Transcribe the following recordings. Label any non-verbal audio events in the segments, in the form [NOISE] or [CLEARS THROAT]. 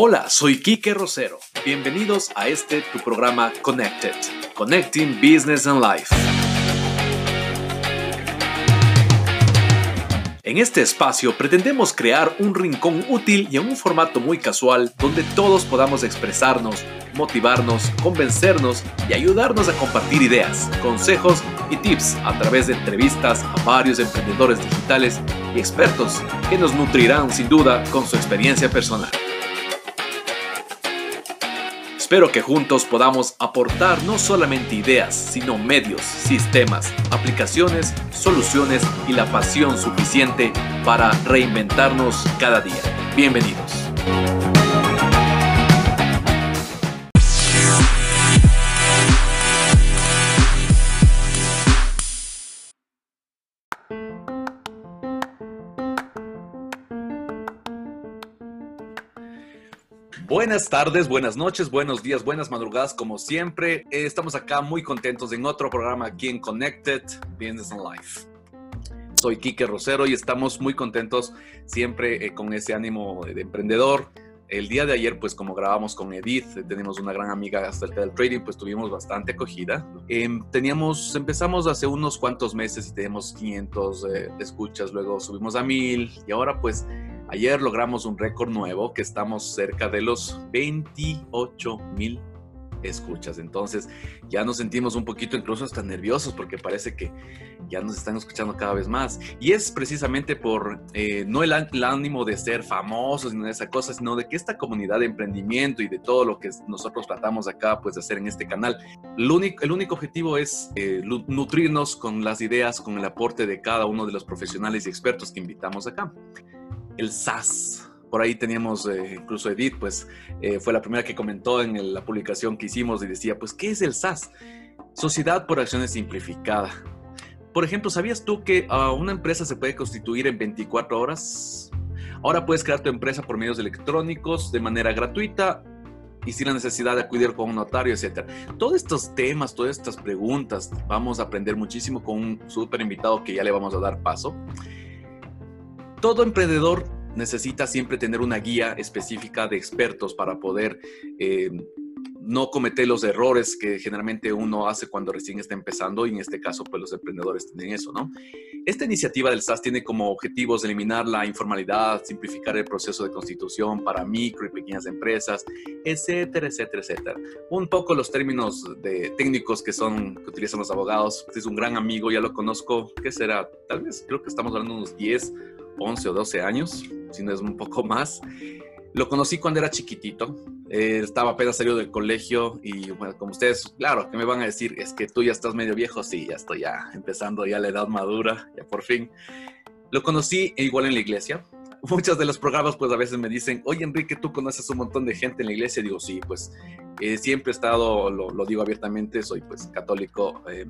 Hola, soy Kike Rosero. Bienvenidos a este tu programa Connected, Connecting Business and Life. En este espacio pretendemos crear un rincón útil y en un formato muy casual donde todos podamos expresarnos, motivarnos, convencernos y ayudarnos a compartir ideas, consejos y tips a través de entrevistas a varios emprendedores digitales y expertos que nos nutrirán sin duda con su experiencia personal. Espero que juntos podamos aportar no solamente ideas, sino medios, sistemas, aplicaciones, soluciones y la pasión suficiente para reinventarnos cada día. Bienvenidos. Buenas tardes, buenas noches, buenos días, buenas madrugadas, como siempre. Eh, estamos acá muy contentos en otro programa aquí en Connected Business and Life. Soy Quique Rosero y estamos muy contentos siempre eh, con ese ánimo de emprendedor. El día de ayer, pues como grabamos con Edith, eh, tenemos una gran amiga acerca del trading, pues tuvimos bastante acogida. Em, teníamos, empezamos hace unos cuantos meses y tenemos 500 escuchas, luego subimos a 1000 y ahora pues Ayer logramos un récord nuevo que estamos cerca de los 28 mil escuchas. Entonces ya nos sentimos un poquito incluso hasta nerviosos porque parece que ya nos están escuchando cada vez más. Y es precisamente por eh, no el, ánimo de ser famosos ni de esa cosa, sino de que esta comunidad de emprendimiento y de todo lo que nosotros tratamos acá pues de hacer en este canal, el único, el único objetivo es eh, nutrirnos con las ideas, con el aporte de cada uno de los profesionales y expertos que invitamos acá el SAS. Por ahí teníamos eh, incluso Edith, pues eh, fue la primera que comentó en la publicación que hicimos y decía, pues, ¿qué es el SAS? Sociedad por Acciones Simplificada. Por ejemplo, ¿sabías tú que ah, una empresa se puede constituir en 24 horas? Ahora puedes crear tu empresa por medios electrónicos de manera gratuita y sin la necesidad de acudir con un notario, etc. Todos estos temas, todas estas preguntas, vamos a aprender muchísimo con un súper invitado que ya le vamos a dar paso. Todo emprendedor necesita siempre tener una guía específica de expertos para poder eh, no cometer los errores que generalmente uno hace cuando recién está empezando y en este caso pues los emprendedores tienen eso, ¿no? Esta iniciativa del SAS tiene como objetivos eliminar la informalidad, simplificar el proceso de constitución para micro y pequeñas empresas, etcétera, etcétera, etcétera. Un poco los términos de técnicos que son que utilizan los abogados. Es un gran amigo, ya lo conozco, ¿qué será? Tal vez creo que estamos hablando de unos 10 11 o 12 años, si no es un poco más. Lo conocí cuando era chiquitito, eh, estaba apenas salido del colegio y bueno, como ustedes, claro, que me van a decir, es que tú ya estás medio viejo, sí, ya estoy ya empezando ya la edad madura, ya por fin. Lo conocí igual en la iglesia. Muchos de los programas pues a veces me dicen, oye Enrique, tú conoces un montón de gente en la iglesia. Digo, sí, pues eh, siempre he estado, lo, digo abiertamente, soy pues católico eh,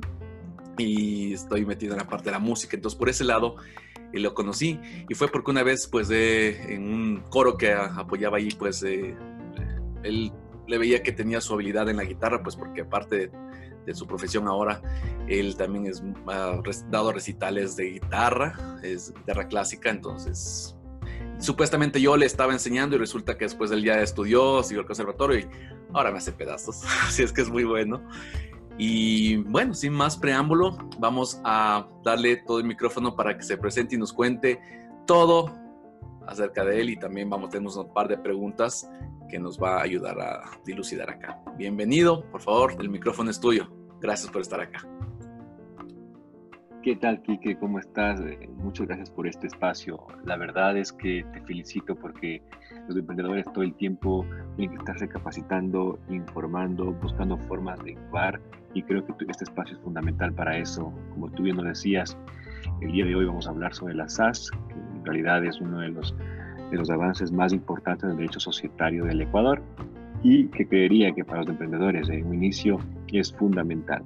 y estoy metido en la parte de la música. Entonces por ese lado y lo conocí. Y fue porque una vez pues en un coro que apoyaba ahí pues él le veía que tenía su habilidad en la guitarra pues porque aparte de, su profesión ahora él también es ha dado recitales de guitarra es guitarra clásica. Entonces supuestamente yo le estaba enseñando y resulta que después él ya estudió siguió el conservatorio y ahora me hace pedazos. [LAUGHS] Así es que es muy bueno y bueno, sin más preámbulo, vamos a darle todo el micrófono para que se presente y nos cuente todo acerca de él y también vamos a tener un par de preguntas que nos va a ayudar a dilucidar acá. Bienvenido, por favor, el micrófono es tuyo. Gracias por estar acá. ¿Qué tal, Kike? ¿Cómo estás? Eh, muchas gracias por este espacio. La verdad es que te felicito porque los emprendedores todo el tiempo tienen que estarse capacitando, informando, buscando formas de innovar y creo que este espacio es fundamental para eso. Como tú bien lo decías, el día de hoy vamos a hablar sobre la SAS, que en realidad es uno de los, de los avances más importantes del derecho societario del Ecuador y que creería que para los emprendedores en un inicio es fundamental.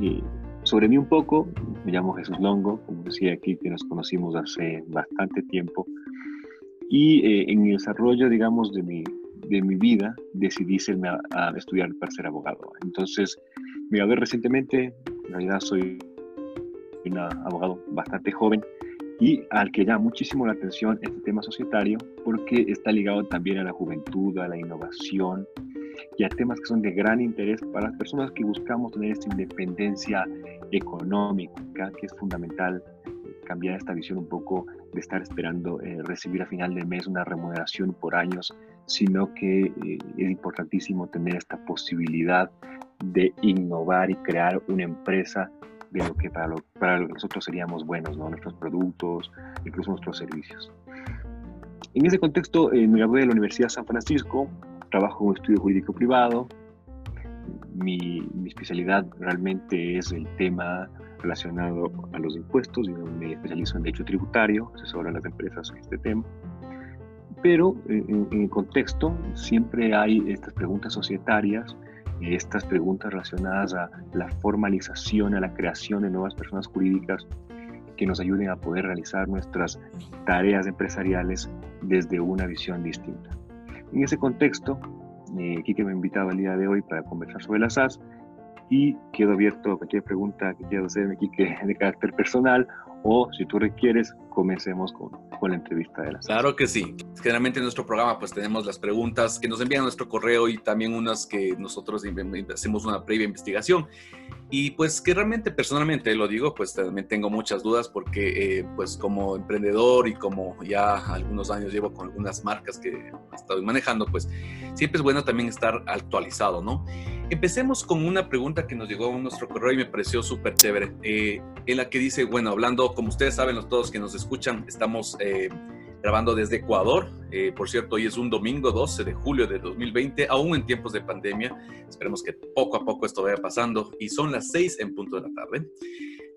Y sobre mí un poco, me llamo Jesús Longo, como decía aquí, que nos conocimos hace bastante tiempo y eh, en el desarrollo, digamos, de mi, de mi vida decidí irme a, estudiar para ser abogado. Entonces, me gradué recientemente, en realidad soy un abogado bastante joven y al que llama muchísimo la atención este tema societario porque está ligado también a la juventud, a la innovación y a temas que son de gran interés para las personas que buscamos tener esta independencia económica, que es fundamental cambiar esta visión un poco de estar esperando eh, recibir a final de mes una remuneración por años, sino que eh, es importantísimo tener esta posibilidad de innovar y crear una empresa de lo que para, lo, para nosotros seríamos buenos, ¿no? nuestros productos, incluso nuestros servicios. En ese contexto, eh, me gradué de la Universidad de San Francisco, trabajo en un estudio jurídico privado. Mi, mi, especialidad realmente es el tema relacionado a los impuestos, y me especializo en derecho tributario, asesoro a las empresas en este tema. Pero eh, en, en el contexto siempre hay estas preguntas societarias estas preguntas relacionadas a la formalización, a la creación de nuevas personas jurídicas que nos ayuden a poder realizar nuestras tareas empresariales desde una visión distinta. En ese contexto, eh, me ha invitado el día de hoy para conversar sobre las SAS y quedo abierto a cualquier pregunta que quieras hacerme, Kike, de carácter personal o si tú requieres, comencemos con, con la entrevista de las Claro que sí. Generalmente en nuestro programa pues tenemos las preguntas que nos envían a nuestro correo y también unas que nosotros hacemos una previa investigación. Y pues que realmente personalmente lo digo, pues también tengo muchas dudas porque eh, pues como emprendedor y como ya algunos años llevo con algunas marcas que estoy manejando, pues siempre es bueno también estar actualizado, ¿no? Empecemos con una pregunta que nos llegó a nuestro correo y me pareció súper chévere, eh, en la que dice, bueno, hablando, como ustedes saben, los todos que nos escuchan, estamos eh, grabando desde Ecuador. Eh, por cierto, hoy es un domingo 12 de julio de 2020, aún en tiempos de pandemia. Esperemos que poco a poco esto vaya pasando y son las 6 en punto de la tarde.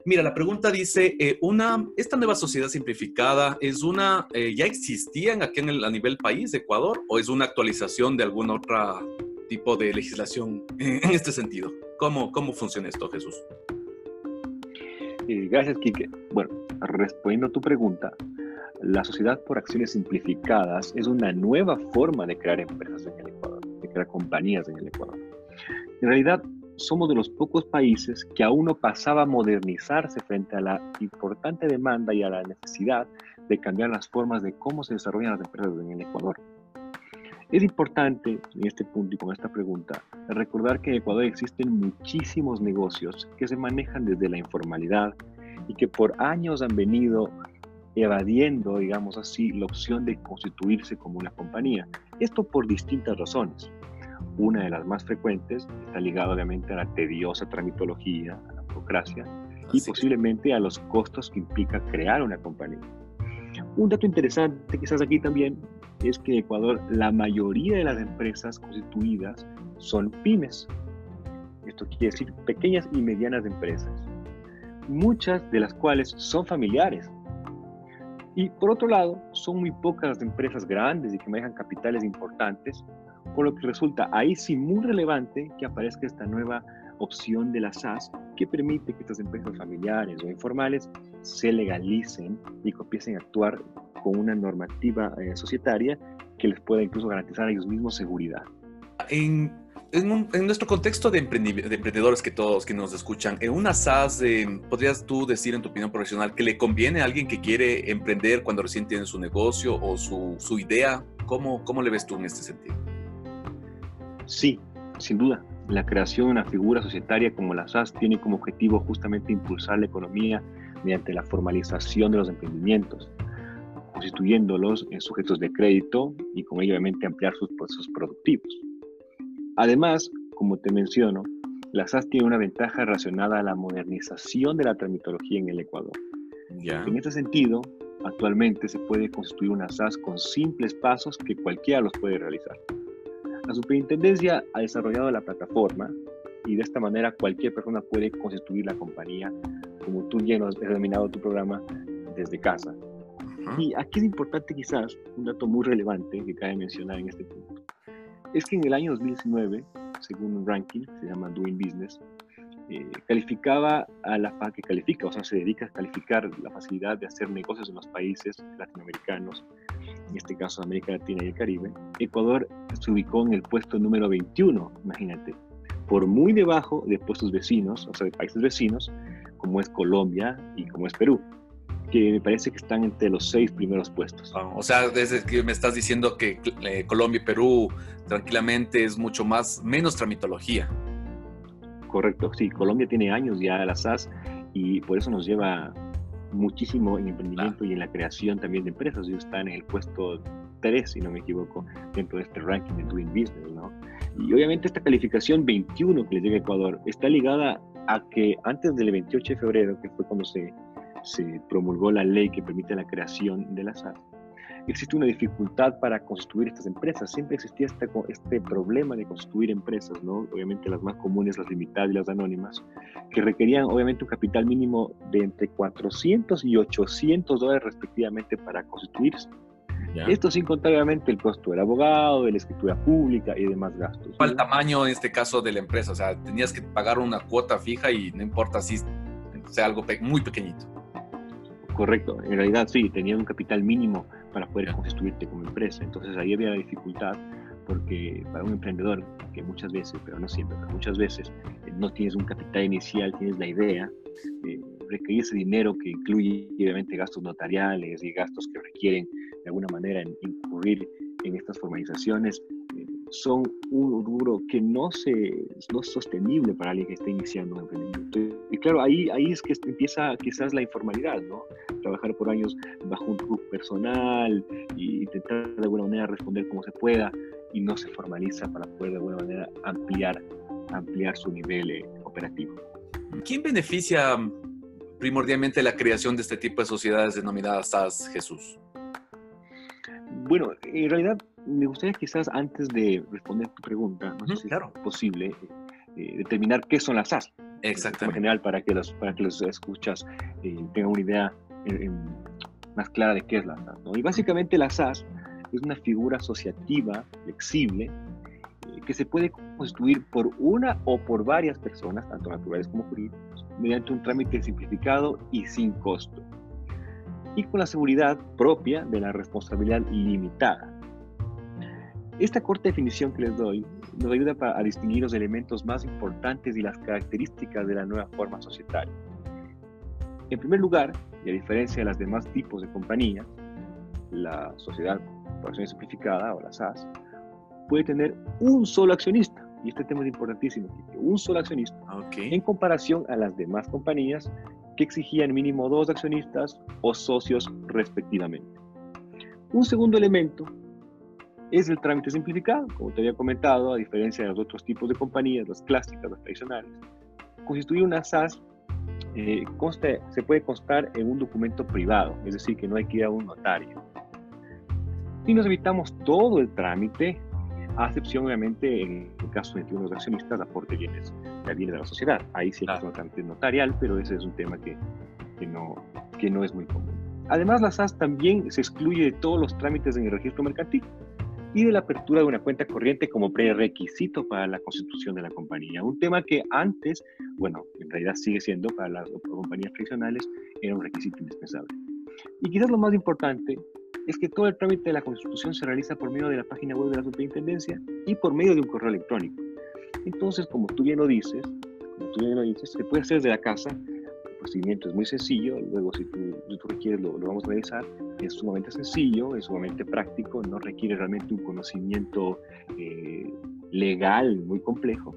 Mira, la pregunta dice, una, ¿esta nueva sociedad simplificada es una, ya existían aquí en el, a nivel país, Ecuador, o es una actualización de alguna otra tipo de legislación en este sentido. ¿Cómo, cómo funciona esto, Jesús? Eh, gracias, Quique. Bueno, respondiendo a tu pregunta, la sociedad por acciones simplificadas es una nueva forma de crear empresas en el Ecuador, de crear compañías en el Ecuador. En realidad, somos de los pocos países que aún no pasaba a modernizarse frente a la importante demanda y a la necesidad de cambiar las formas de cómo se desarrollan las empresas en el Ecuador. Es importante en este punto y con esta pregunta recordar que en Ecuador existen muchísimos negocios que se manejan desde la informalidad y que por años han venido evadiendo, digamos así, la opción de constituirse como una compañía. Esto por distintas razones. Una de las más frecuentes está ligada obviamente a la tediosa tramitología, a la burocracia y posiblemente a los costos que implica crear una compañía. Un dato interesante quizás aquí también es que en Ecuador la mayoría de las empresas constituidas son pymes. Esto quiere decir pequeñas y medianas empresas, muchas de las cuales son familiares. Y por otro lado, son muy pocas las empresas grandes y que manejan capitales importantes, por lo que resulta ahí sí muy relevante que aparezca esta nueva opción de la SAS que permite que estas empresas familiares o informales se legalicen y empiecen a actuar con una normativa eh, societaria que les pueda incluso garantizar a ellos mismos seguridad. En, en, nuestro contexto de, de, emprendedores que todos que nos escuchan, en una SAS, eh, ¿podrías tú decir en tu opinión profesional que le conviene a alguien que quiere emprender cuando recién tiene su negocio o su, su idea? ¿Cómo, ¿Cómo le ves tú en este sentido? Sí, sin duda. La creación de una figura societaria como la SAS tiene como objetivo justamente impulsar la economía mediante la formalización de los emprendimientos, constituyéndolos en sujetos de crédito y con ello obviamente ampliar sus procesos productivos. Además, como te menciono, la SAS tiene una ventaja relacionada a la modernización de la tramitología en el Ecuador. En este sentido, actualmente se puede constituir una SAS con simples pasos que cualquiera los puede realizar. La superintendencia ha desarrollado la plataforma y de esta manera cualquier persona puede constituir la compañía, como tú ya has denominado tu programa, desde casa. Y aquí es importante quizás un dato muy relevante que cabe mencionar en este punto. Es que en el año 2019, según un ranking, se llama Doing Business, eh, calificaba a la que califica, o sea, se dedica a calificar la facilidad de hacer negocios en los países latinoamericanos, en este caso América Latina y el Caribe. Ecuador se ubicó en el puesto número 21, imagínate, por muy debajo de puestos vecinos, o sea, de países vecinos, como es Colombia y como es Perú. Que me parece que están entre los seis primeros puestos. Ah, o sea, desde que me estás diciendo que eh, Colombia y Perú tranquilamente es mucho más, menos tramitología. Correcto, sí, Colombia tiene años ya a la SAS y por eso nos lleva muchísimo en emprendimiento y en la creación también de empresas. Ellos están en el puesto 3, si no me equivoco, dentro de este ranking de Doing Business, ¿no? Y obviamente esta calificación 21 que les llega a Ecuador está ligada a que antes del 28 de febrero, que fue cuando se, se promulgó la ley que permite la creación de la SAS, existe una dificultad para construir estas empresas. Siempre existía este, este problema de construir empresas, ¿no? Obviamente las más comunes, las limitadas y las anónimas, que requerían obviamente un capital mínimo de entre 400 y 800 dólares respectivamente para constituirse. Esto sin contar obviamente el costo del abogado, de la escritura pública y demás gastos. ¿Cuál el tamaño en este caso de la empresa? O sea, tenías que pagar una cuota fija y no importa si sea algo muy pequeñito. Correcto, en realidad sí, tenía un capital mínimo para poder constituirte como empresa. Entonces ahí había la dificultad porque para un emprendedor, que muchas veces, pero no siempre, pero muchas veces eh, no tienes un capital inicial, tienes la idea, eh, requerir ese dinero que incluye obviamente gastos notariales y gastos que requieren de alguna manera incurrir en estas formalizaciones, eh, son un rubro que no, se, no es sostenible para alguien que está iniciando un emprendimiento. Y claro, ahí, ahí es que empieza quizás la informalidad, ¿no? Trabajar por años bajo un club personal y intentar de alguna manera responder como se pueda y no se formaliza para poder de alguna manera ampliar, ampliar su nivel eh, operativo. ¿Quién beneficia primordialmente la creación de este tipo de sociedades denominadas SAS, Jesús? Bueno, en realidad me gustaría quizás antes de responder tu pregunta, no sé si es posible eh, determinar qué son las SAS. Exactamente. En general, para que los, para que los escuchas eh, tengan una idea eh, más clara de qué es la SAS. Y básicamente la SAS es una figura asociativa, flexible, que se puede constituir por una o por varias personas, tanto naturales como jurídicas, mediante un trámite simplificado y sin costo, y con la seguridad propia de la responsabilidad limitada. Esta corta definición que les doy nos ayuda a distinguir los elementos más importantes y las características de la nueva forma societaria. En primer lugar, y a diferencia de las demás tipos de compañías, la sociedad por acción simplificada o la SAS puede tener un solo accionista. Y este tema es importantísimo, un solo accionista, en comparación a las demás compañías que exigían mínimo dos accionistas o socios respectivamente. Un segundo elemento es el trámite simplificado, como te había comentado, a diferencia de los otros tipos de compañías, las clásicas, las tradicionales. Constituir una SAS eh, se puede constar en un documento privado, es decir, que no hay que ir a un notario. Y nos evitamos todo el trámite, a excepción, obviamente, en el caso de que uno de los accionistas aporte bienes, bienes de la sociedad. Ahí sí es trámite notarial, pero ese es un tema que, que, no, que no es muy común. Además, la SAS también se excluye de todos los trámites en el registro mercantil y de la apertura de una cuenta corriente como prerequisito para la constitución de la compañía. Un tema que antes, bueno, en realidad sigue siendo para las compañías tradicionales, era un requisito indispensable. Y quizás lo más importante es que todo el trámite de la constitución se realiza por medio de la página web de la superintendencia y por medio de un correo electrónico. Entonces, como tú bien lo dices, como tú bien lo dices, se puede hacer desde la casa procedimiento es muy sencillo, luego si tú, tú requieres lo, lo, vamos a realizar, es sumamente sencillo, es sumamente práctico, no requiere realmente un conocimiento eh, legal muy complejo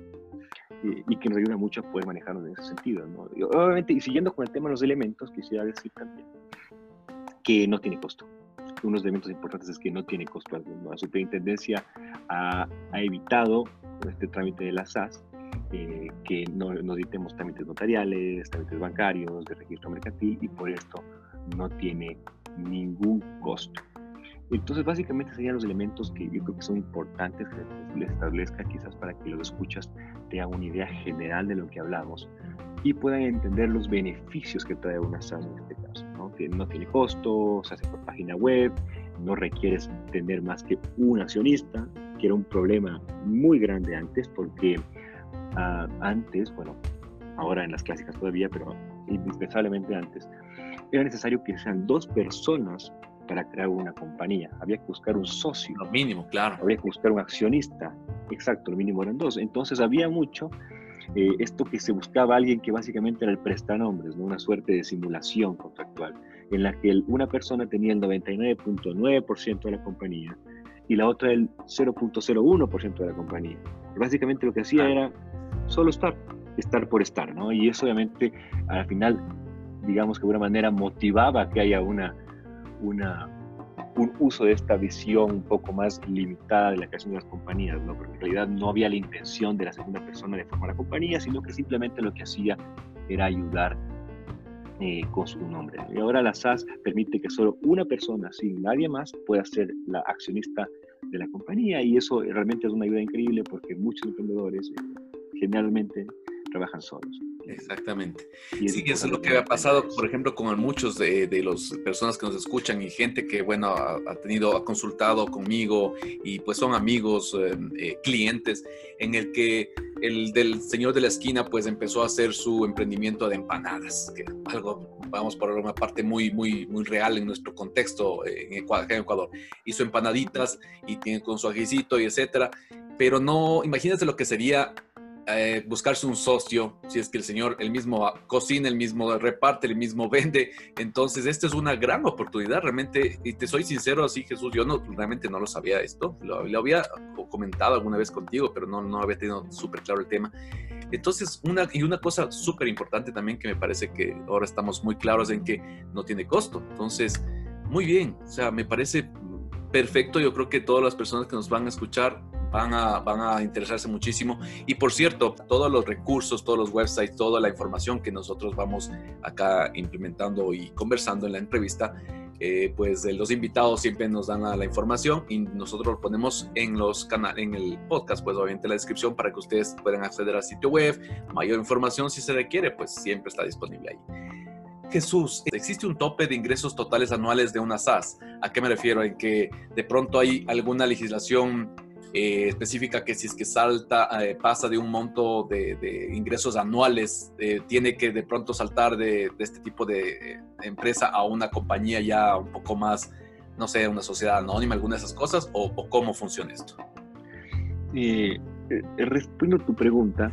y que nos ayuda mucho a poder manejarnos en ese sentido. ¿no? Y obviamente, y siguiendo con el tema de los elementos, quisiera decir también que no tiene costo. Uno de los elementos importantes es que no tiene costo alguno. La superintendencia ha, ha evitado este trámite de la SAS eh, que no, no dictemos trámites notariales, trámites bancarios, de registro mercantil y por esto no tiene ningún costo. Entonces, básicamente serían los elementos que yo creo que son importantes que les establezca quizás para que los escuchas tengan una idea general de lo que hablamos y puedan entender los beneficios que trae una SAS en este caso, ¿no? que no tiene costo, se hace por página web, no requieres tener más que un accionista, que era un problema muy grande antes porque antes, bueno, ahora en las clásicas todavía, pero indispensablemente antes, era necesario que sean dos personas para crear una compañía. Había que buscar un socio. Lo mínimo, claro. Había que buscar un accionista. Exacto, lo mínimo eran dos. Entonces había mucho eh, esto que se buscaba alguien que básicamente era el prestanombres, ¿no? una suerte de simulación contractual, en la que una persona tenía el 99.9% de la compañía y la otra el 0.01% de la compañía. Básicamente lo que hacía era solo estar, estar por estar, ¿no? Y eso obviamente al final, digamos que de alguna manera motivaba que haya una, una, un uso de esta visión un poco más limitada de la creación de las compañías, ¿no? Porque en realidad no había la intención de la segunda persona de formar la compañía, sino que simplemente lo que hacía era ayudar eh, con su nombre. Y ahora la SAS permite que solo una persona, sin nadie más, pueda ser la accionista de la compañía y eso realmente es una ayuda increíble porque muchos emprendedores eh, generalmente trabajan solos. Exactamente. Sí, eso es lo que ha pasado, por ejemplo, con muchos de, de las personas que nos escuchan y gente que, bueno, ha, tenido, ha consultado conmigo y pues son amigos, em, eh, clientes, en el que el del señor de la esquina pues empezó a hacer su emprendimiento de empanadas, que algo, vamos por una parte muy, muy, muy real en nuestro contexto en Ecuador, en Ecuador. Hizo empanaditas y tiene con su ajicito y etcétera, pero no, imagínate lo que sería eh, buscarse un socio, si es que el señor el mismo cocina, el mismo reparte, el mismo [LAUGHS] vende. Entonces, esta es una gran oportunidad, realmente, y te soy sincero así, Jesús, yo no, realmente no lo sabía esto, lo, había comentado alguna vez contigo, pero no, no había tenido súper claro el tema. Entonces, una, y una cosa súper importante también que me parece que ahora estamos muy claros en que no tiene costo. Entonces, muy bien, o sea, me parece perfecto. Yo creo que todas las personas que nos van a escuchar van a, van a interesarse muchísimo. Y por cierto, todos los recursos, todos los websites, toda la información que nosotros vamos acá implementando y conversando en la entrevista, eh, pues los invitados siempre nos dan la, información y nosotros lo ponemos en los canales, en el podcast, pues obviamente la descripción para que ustedes puedan acceder al sitio web, mayor información si se requiere, pues siempre está disponible ahí. Jesús, ¿existe un tope de ingresos totales anuales de una SAS? ¿A qué me refiero? En que de pronto hay alguna legislación eh, específica que si es que salta, eh, pasa de un monto de, ingresos anuales, eh, tiene que de pronto saltar de, este tipo de empresa a una compañía ya un poco más, no sé, una sociedad anónima, alguna de esas cosas, o, cómo funciona esto? respondo a tu pregunta,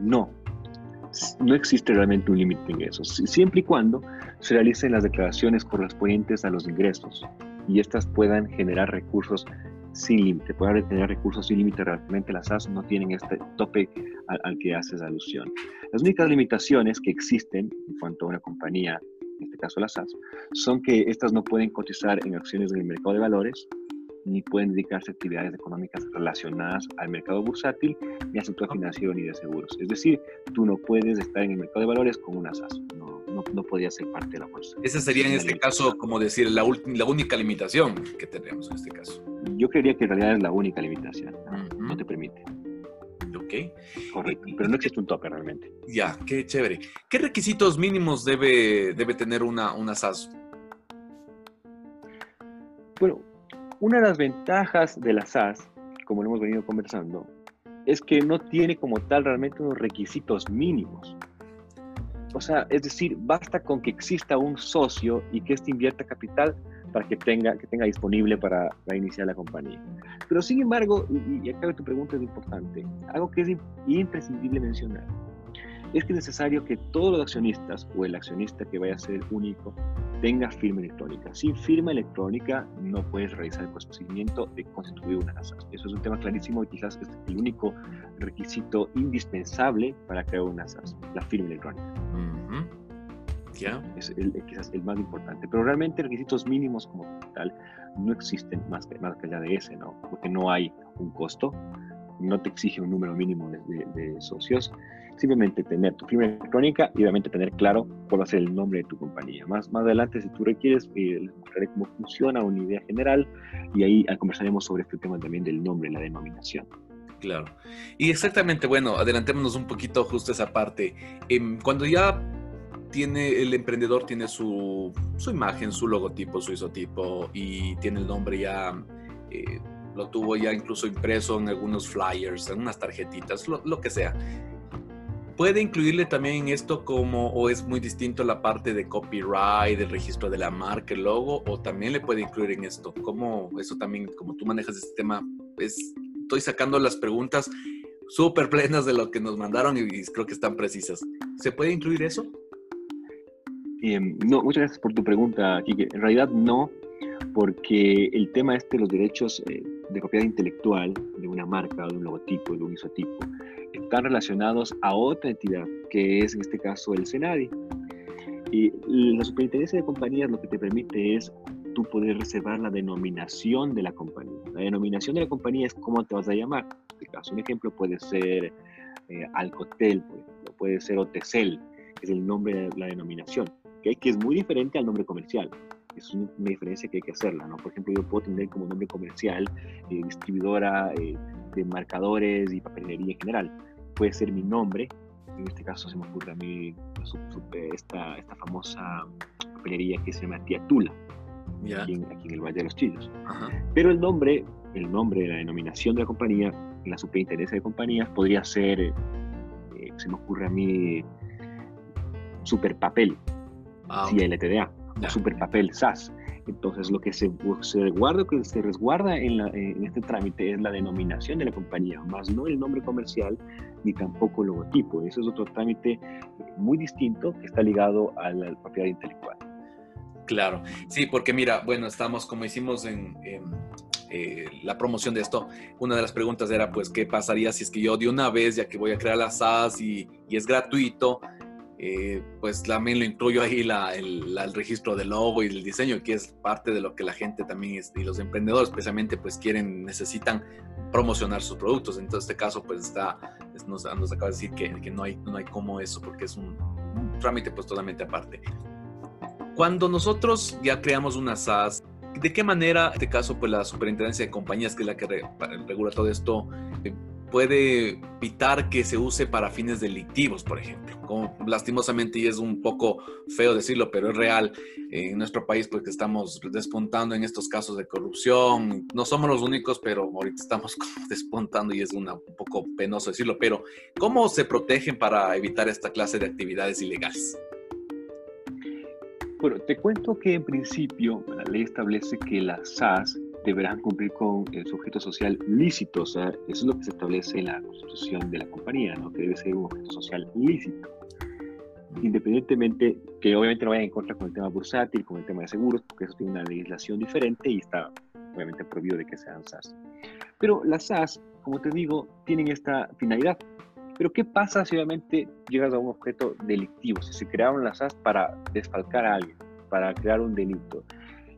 no, no existe realmente un límite de ingresos, siempre y cuando se realicen las declaraciones correspondientes a los ingresos y éstas puedan generar recursos sin límite, puede tener recursos sin límite, realmente las SAS no tienen este tope al, que haces alusión. Las únicas limitaciones que existen en cuanto a una compañía, en este caso las SAS, son que estas no pueden cotizar en acciones del mercado de valores, ni pueden dedicarse a actividades económicas relacionadas al mercado bursátil, ni a sector financiero ni de seguros. Es decir, tú no puedes estar en el mercado de valores con una SAS, no, no, no podía ser parte de la bolsa. Esa sería en este caso, como decir, la, la única limitación que tenemos en este caso. Yo creería que en realidad es la única limitación, no, te permite. Ok. Correcto, pero no existe un tope realmente. Ya, qué chévere. ¿Qué requisitos mínimos debe, debe tener una, una SAS? Bueno, una de las ventajas de la SAS, como lo hemos venido conversando, es que no tiene como tal realmente unos requisitos mínimos. O sea, es decir, basta con que exista un socio y que éste invierta capital para que tenga, que tenga disponible para, iniciar la compañía. Pero sin embargo, y, y acá tu pregunta es importante, algo que es imprescindible mencionar es que es necesario que todos los accionistas o el accionista que vaya a ser único tenga firma electrónica. Sin firma electrónica no puedes realizar el procedimiento de constituir una NASA. Eso es un tema clarísimo y quizás es el único requisito indispensable para crear una SAS, la firma electrónica. Es quizás el más importante. Pero realmente requisitos mínimos como tal no existen más, que, más allá de ese, ¿no? Porque no hay un costo, no te exige un número mínimo de socios simplemente tener tu firma electrónica y obviamente tener claro cuál va a ser el nombre de tu compañía. Más, más adelante, si tú requieres, eh, les mostraré cómo funciona una idea general y ahí ah, conversaremos sobre este tema también del nombre, la denominación. Claro. Y exactamente, bueno, adelantémonos un poquito justo esa parte. Em, cuando ya tiene el emprendedor tiene su, su, imagen, su logotipo, su isotipo y tiene el nombre ya, eh, lo tuvo ya incluso impreso en algunos flyers, en unas tarjetitas, lo, lo que sea puede incluirle también esto como, o es muy distinto la parte de copyright, el registro de la marca, el logo, o también le puede incluir en esto. ¿Cómo eso también, como tú manejas este tema? Pues estoy sacando las preguntas súper plenas de lo que nos mandaron y creo que están precisas. ¿Se puede incluir eso? Em, no, muchas gracias por tu pregunta, Kike. En realidad no, porque el tema este de los derechos eh, de propiedad intelectual de una marca, de un logotipo, de un isotipo, están relacionados a otra entidad, que es en este caso el SENADI. Y la superintendencia de compañías lo que te permite es tú poder reservar la denominación de la compañía. La denominación de la compañía es cómo te vas a llamar. En este caso, un ejemplo puede ser eh, Alcotel, puede ser Otecel, que es el nombre de la denominación, que es muy diferente al nombre comercial es una diferencia que hay que hacerla, ¿no? Por ejemplo, yo puedo tener como nombre comercial eh, distribuidora eh, de marcadores y papelería en general. Puede ser mi nombre, en este caso se me ocurre a mí esta, esta famosa papelería que se llama Tía Tula, aquí, en, el Valle de los Chillos. Pero el nombre, el nombre de la denominación de la compañía, la superintendencia de compañías, podría ser, eh, se me ocurre a mí, Superpapel, ah, LTDA super papel SAS. Entonces, lo que se, se, resguarda, en, en, este trámite es la denominación de la compañía, más no el nombre comercial ni tampoco el logotipo. Eso es otro trámite muy distinto que está ligado a la propiedad intelectual. Claro, sí, porque mira, bueno, estamos como hicimos en, eh, la promoción de esto, una de las preguntas era, pues, ¿qué pasaría si es que yo de una vez, ya que voy a crear la SAS y es gratuito, eh, pues también lo incluyo ahí el, registro del logo y el diseño, que es parte de lo que la gente también y los emprendedores especialmente pues quieren, necesitan promocionar sus productos. En este caso pues está, nos, acaba de decir que, no, hay, no hay como eso porque es un, trámite pues totalmente aparte. Cuando nosotros ya creamos una SaaS, ¿de qué manera, en este caso, pues la superintendencia de compañías, que es la que regula todo esto, eh, puede evitar que se use para fines delictivos, por ejemplo. Como lastimosamente, y es un poco feo decirlo, pero es real en nuestro país, porque estamos despuntando en estos casos de corrupción. No somos los únicos, pero ahorita estamos [LAUGHS] despuntando y es un poco penoso decirlo. Pero, ¿cómo se protegen para evitar esta clase de actividades ilegales? Bueno, te cuento que en principio la ley establece que la SAS deberán cumplir con el sujeto social lícito, o sea, eso es lo que se establece en la constitución de la compañía, ¿no? que debe ser un objeto social lícito. Independientemente que obviamente no vaya en contra con el tema bursátil, con el tema de seguros, porque eso tiene una legislación diferente y está obviamente prohibido de que sean SAS. Pero las SAS, como te digo, tienen esta finalidad. Pero ¿qué pasa si obviamente llegas a un objeto delictivo? Si se crearon las SAS para desfalcar a alguien, para crear un delito,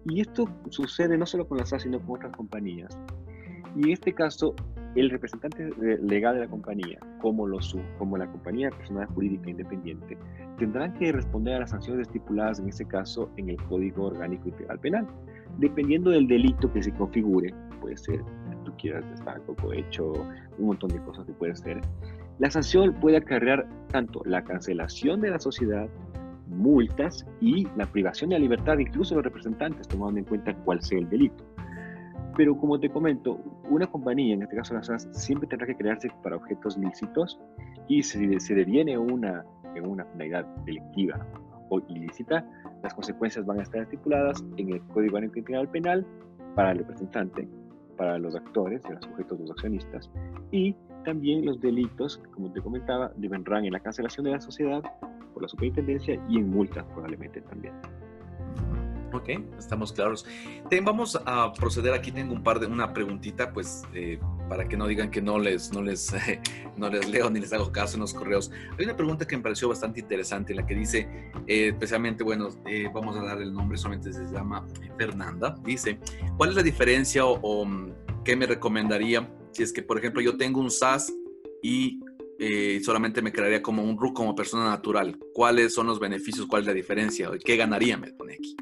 y esto sucede no solo con la SAS, sino con otras compañías. Y en este caso, el representante legal de la compañía, como, los, como la compañía personal jurídica independiente, tendrán que responder a las sanciones estipuladas en este caso en el Código Orgánico Integral Penal, dependiendo del delito que se configure. Puede ser, tú quieras, desfalco, hecho, un montón de cosas que puede ser. La sanción puede acarrear tanto la cancelación de la sociedad multas y la privación de la libertad, incluso de los representantes, tomando en cuenta cuál sea el delito. Pero como te comento, una compañía, en este caso la SAS, siempre tendrá que crearse para objetos lícitos y si se deviene una, una finalidad delictiva o ilícita, las consecuencias van a estar estipuladas en el Código Integral Penal para el representante, para los actores, los sujetos, los accionistas, y también los delitos, como te comentaba, deberán en la cancelación de la sociedad por la superintendencia y en multas probablemente también. Ok, estamos claros. vamos a proceder. Aquí tengo un par de una preguntita, pues eh, para que no digan que no les, no les, [LAUGHS] no les leo ni les hago caso en los correos. Hay una pregunta que me pareció bastante interesante, la que dice, eh, especialmente, bueno, eh, vamos a dar el nombre, solamente se llama Fernanda. Dice, ¿cuál es la diferencia o, o qué me recomendaría si es que, por ejemplo, yo tengo un SAS y eh, solamente me crearía como un RUC como persona natural. ¿Cuáles son los beneficios? ¿Cuál es la diferencia? ¿Qué ganaría? Me pone aquí.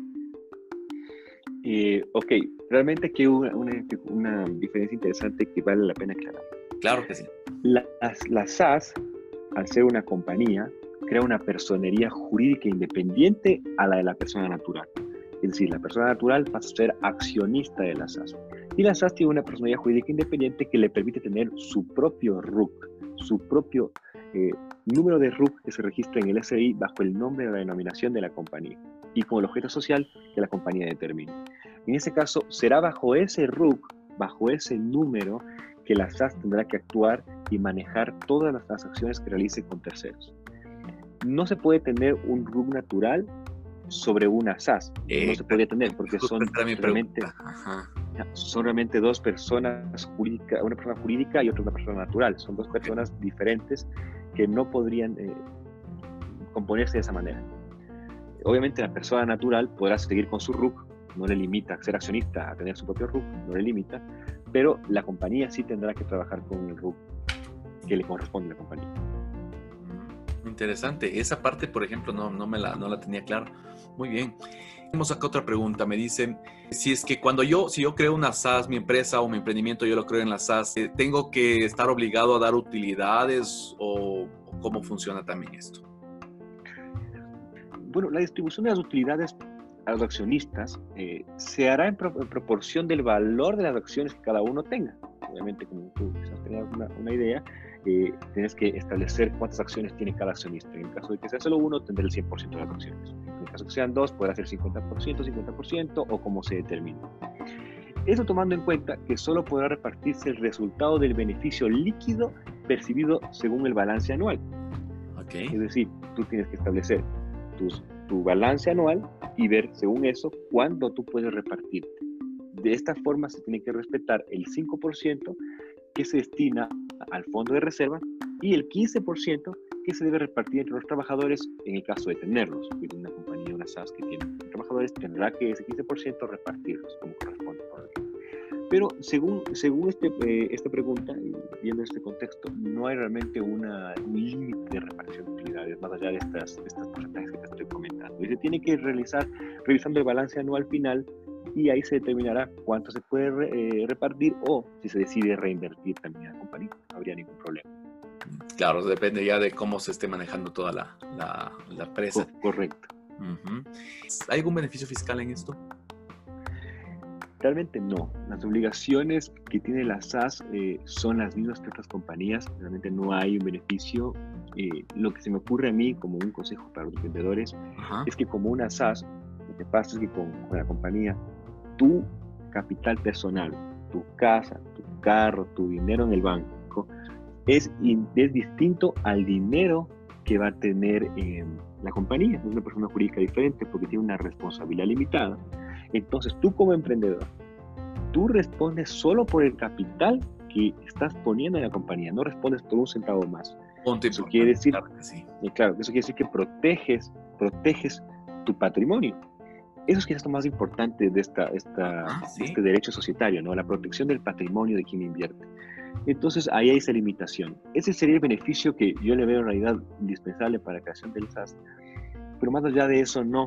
Eh, ok, realmente aquí hay una, diferencia interesante que vale la pena aclarar. Claro que sí. La, la SAS, al ser una compañía, crea una personería jurídica independiente a la de la persona natural. Es decir, la persona natural pasa a ser accionista de la SAS. Y la SAS tiene una personería jurídica independiente que le permite tener su propio RUC, su propio eh, número de RUC que se registra en el SI bajo el nombre de la denominación de la compañía y con el objeto social que la compañía determine. En ese caso, será bajo ese RUC, bajo ese número, que la SAS tendrá que actuar y manejar todas las transacciones que realice con terceros. No se puede tener un RUC natural sobre una SAS. no se eh, podría tener porque son realmente, son realmente dos personas jurídicas, una persona jurídica y otra una persona natural. Son dos personas diferentes que no podrían eh, componerse de esa manera. Obviamente la persona natural podrá seguir con su RUC, no le limita ser accionista a tener su propio RUC, no le limita, pero la compañía sí tendrá que trabajar con el RUC que le corresponde a la compañía. Interesante. Esa parte, por ejemplo, no, no me la, no la tenía clara. Muy bien. Tenemos acá otra pregunta. Me dicen, si es que cuando yo, si yo creo una SAS, mi empresa o mi emprendimiento, yo lo creo en la SAS, eh, ¿tengo que estar obligado a dar utilidades o cómo funciona también esto? Bueno, la distribución de las utilidades a los accionistas eh, se hará en, proporción del valor de las acciones que cada uno tenga. Obviamente, como tú quizás tengas una, idea, eh, tienes que establecer cuántas acciones tiene cada accionista. En el caso de que sea solo uno, tendrá el 100% de las acciones. En el caso de que sean dos, podrá ser 50%, 50% o como se determine. Eso tomando en cuenta que solo podrá repartirse el resultado del beneficio líquido percibido según el balance anual. Okay. Es decir, tú tienes que establecer tus tu balance anual y ver, según eso, cuándo tú puedes repartirte. De esta forma se tiene que respetar el 5% que se destina al fondo de reserva y el 15% que se debe repartir entre los trabajadores en el caso de tenerlos. Si una compañía, una SAS que tiene trabajadores, tendrá que ese 15% repartirlos como corresponde. Pero según, según este, eh, esta pregunta, viendo este contexto, no hay realmente una, un límite de repartición de utilidades más allá de estas, estas porcentajes que te estoy comentando. Y se tiene que realizar revisando el balance anual final y ahí se determinará cuánto se puede eh, repartir o si se decide reinvertir también a la compañía. No habría ningún problema. Claro, depende ya de cómo se esté manejando toda la, la, la empresa. correcto. ¿Hay algún beneficio fiscal en esto? Realmente no. Las obligaciones que tiene la SAS eh, son las mismas que otras compañías. Realmente no hay un beneficio. Eh, lo que se me ocurre a mí como un consejo para los vendedores es que como una SAS, lo que pasa es que con, la compañía, tu capital personal, tu casa, tu carro, tu dinero en el banco, es, es distinto al dinero que va a tener la compañía. Es una persona jurídica diferente porque tiene una responsabilidad limitada entonces tú como emprendedor, tú respondes solo por el capital que estás poniendo en la compañía, no respondes por un centavo más. eso quiere decir, claro que sí. claro, eso quiere decir que proteges, proteges tu patrimonio. Eso es quizás lo más importante de, esta, esta ah, este derecho societario, ¿no? La protección del patrimonio de quien invierte. Entonces ahí hay esa limitación. Ese sería el beneficio que yo le veo en realidad indispensable para la creación del SAS. Pero más allá de eso, no.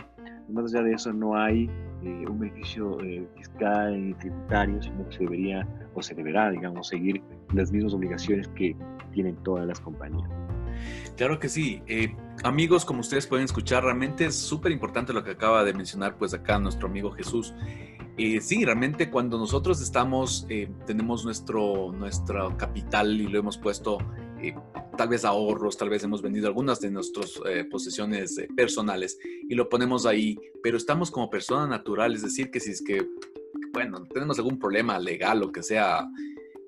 Más allá de eso, no hay eh, un beneficio eh, fiscal y tributario, sino que se debería o se deberá, digamos, seguir las mismas obligaciones que tienen todas las compañías. Claro que sí. Eh, amigos, como ustedes pueden escuchar, realmente es súper importante lo que acaba de mencionar, pues acá nuestro amigo Jesús. sí, realmente cuando nosotros estamos, tenemos nuestro, nuestro capital y lo hemos puesto tal vez ahorros, tal vez hemos vendido algunas de nuestras eh, posesiones eh, personales y lo ponemos ahí, pero estamos como persona natural, es decir, que si es que, bueno, tenemos algún problema legal, o que sea,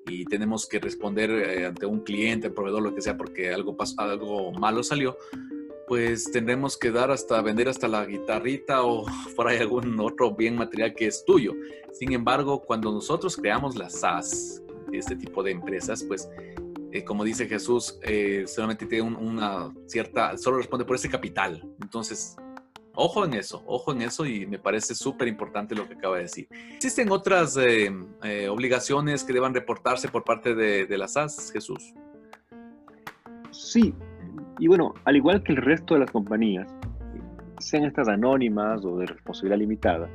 y tenemos que responder eh, ante un cliente, proveedor, lo que sea, porque algo, pasó, algo malo salió, pues tendremos que dar hasta vender hasta la guitarrita o [LAUGHS] por ahí algún otro bien material que es tuyo. Sin embargo, cuando nosotros creamos las SAS, este tipo de empresas, pues eh, como dice Jesús, eh, solamente tiene una cierta, solo responde por ese capital. Entonces, ojo en eso, ojo en eso y me parece súper importante lo que acaba de decir. ¿Existen otras eh, obligaciones que deban reportarse por parte de, de las SAS, Jesús? Sí, y bueno, al igual que el resto de las compañías, sean estas anónimas o de responsabilidad limitada,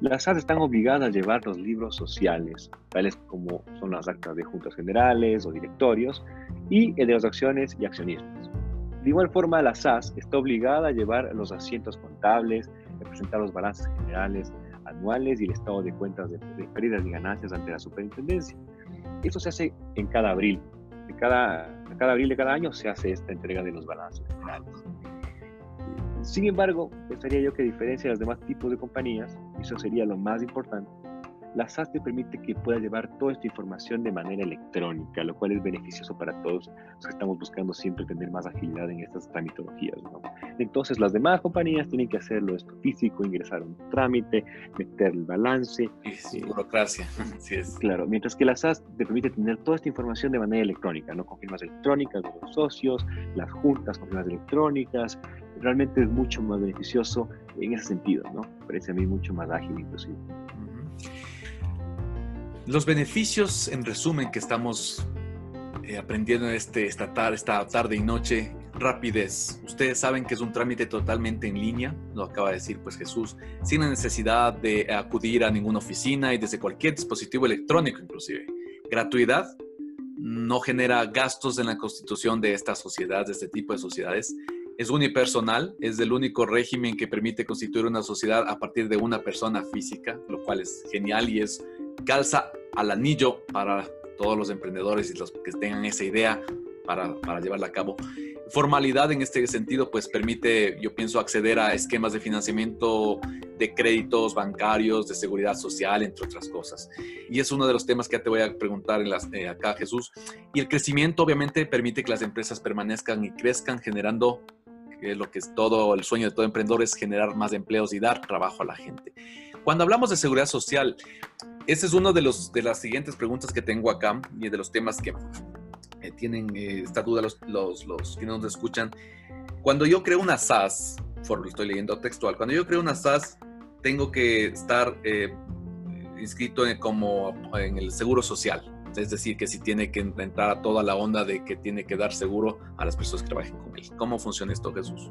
las SAS están obligadas a llevar los libros sociales, tales como son las actas de juntas generales o directorios, y el de las acciones y accionistas. De igual forma, la SAS está obligada a llevar los asientos contables, a presentar los balances generales anuales y el estado de cuentas de, pérdidas y ganancias ante la superintendencia. Esto se hace en cada abril. De cada, cada abril de cada año se hace esta entrega de los balances generales. Sin embargo, pensaría yo que a diferencia de los demás tipos de compañías, eso sería lo más importante, la SAS te permite que puedas llevar toda esta información de manera electrónica, lo cual es beneficioso para todos los que estamos buscando siempre tener más agilidad en estas tramitologías. ¿no? Entonces, las demás compañías tienen que hacerlo esto físico, ingresar un trámite, meter el balance. Es eh, burocracia. [LAUGHS] Sí es. Claro, mientras que la SAS te permite tener toda esta información de manera electrónica, ¿no? con firmas electrónicas de los socios, las juntas con firmas electrónicas. Realmente es mucho más beneficioso en ese sentido, ¿no? Parece a mí mucho más ágil inclusive. Los beneficios, en resumen, que estamos eh, aprendiendo este, esta, tarde, y noche, rapidez. Ustedes saben que es un trámite totalmente en línea, lo acaba de decir pues Jesús, sin la necesidad de acudir a ninguna oficina y desde cualquier dispositivo electrónico inclusive. Gratuidad, no genera gastos en la constitución de esta sociedad, de este tipo de sociedades. Es unipersonal, es el único régimen que permite constituir una sociedad a partir de una persona física, lo cual es genial y es calza al anillo para todos los emprendedores y los que tengan esa idea para, para llevarla a cabo. Formalidad en este sentido, pues permite, yo pienso, acceder a esquemas de financiamiento de créditos bancarios, de seguridad social, entre otras cosas. Y es uno de los temas que te voy a preguntar en las, eh, acá, Jesús. Y el crecimiento, obviamente, permite que las empresas permanezcan y crezcan, generando que lo que es todo el sueño de todo emprendedor es generar más empleos y dar trabajo a la gente. Cuando hablamos de seguridad social, esa es una de, los, de las siguientes preguntas que tengo acá y de los temas que eh, tienen eh, esta duda los, los, los que nos escuchan. Cuando yo creo una SAS, por estoy leyendo textual, cuando yo creo una SAS, tengo que estar eh, inscrito en, como en el seguro social. Es decir, que si tiene que entrar a toda la onda de que tiene que dar seguro a las personas que trabajen con él. ¿Cómo funciona esto, Jesús?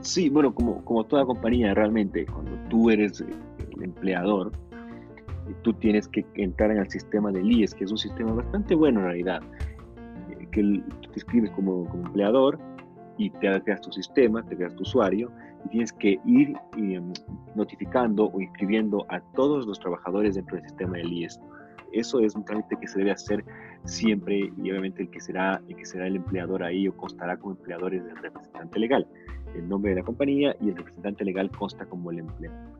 Sí, bueno, como, como toda compañía, realmente, cuando tú eres el empleador, tú tienes que entrar en el sistema del IES, que es un sistema bastante bueno en realidad, eh, que tú te escribes como, como, empleador y te creas tu sistema, te creas tu usuario y tienes que ir em, notificando o inscribiendo a todos los trabajadores dentro del sistema del IES. Eso es un trámite que se debe hacer siempre y obviamente el que será el, que será el empleador ahí o constará como empleador es el representante legal. El nombre de la compañía y el representante legal consta como el empleador.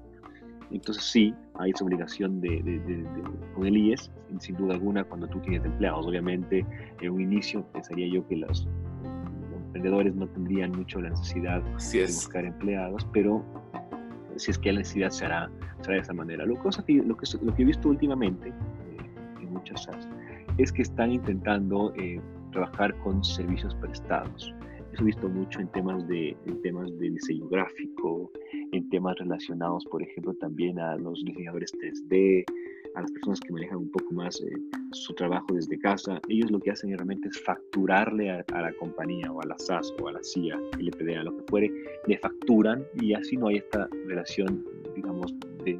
Entonces sí, hay esa obligación de, con el IES, sin, duda alguna, cuando tú tienes empleados. Obviamente, en un inicio pensaría yo que los, emprendedores no tendrían mucho la necesidad de buscar empleados, pero si es que la necesidad se hará, de esa manera. Lo, cosa que, lo, que, lo que he visto últimamente eh, en muchas SaaS es que están intentando eh, trabajar con servicios prestados. Eso he visto mucho en temas de, en temas de diseño gráfico, en temas relacionados, por ejemplo, también a los diseñadores 3D, a las personas que manejan un poco más eh, su trabajo desde casa. Ellos lo que hacen realmente es facturarle a, la compañía o a la SAS o a la CIA, LPD, a lo que fuere, le facturan y así no hay esta relación, digamos, de,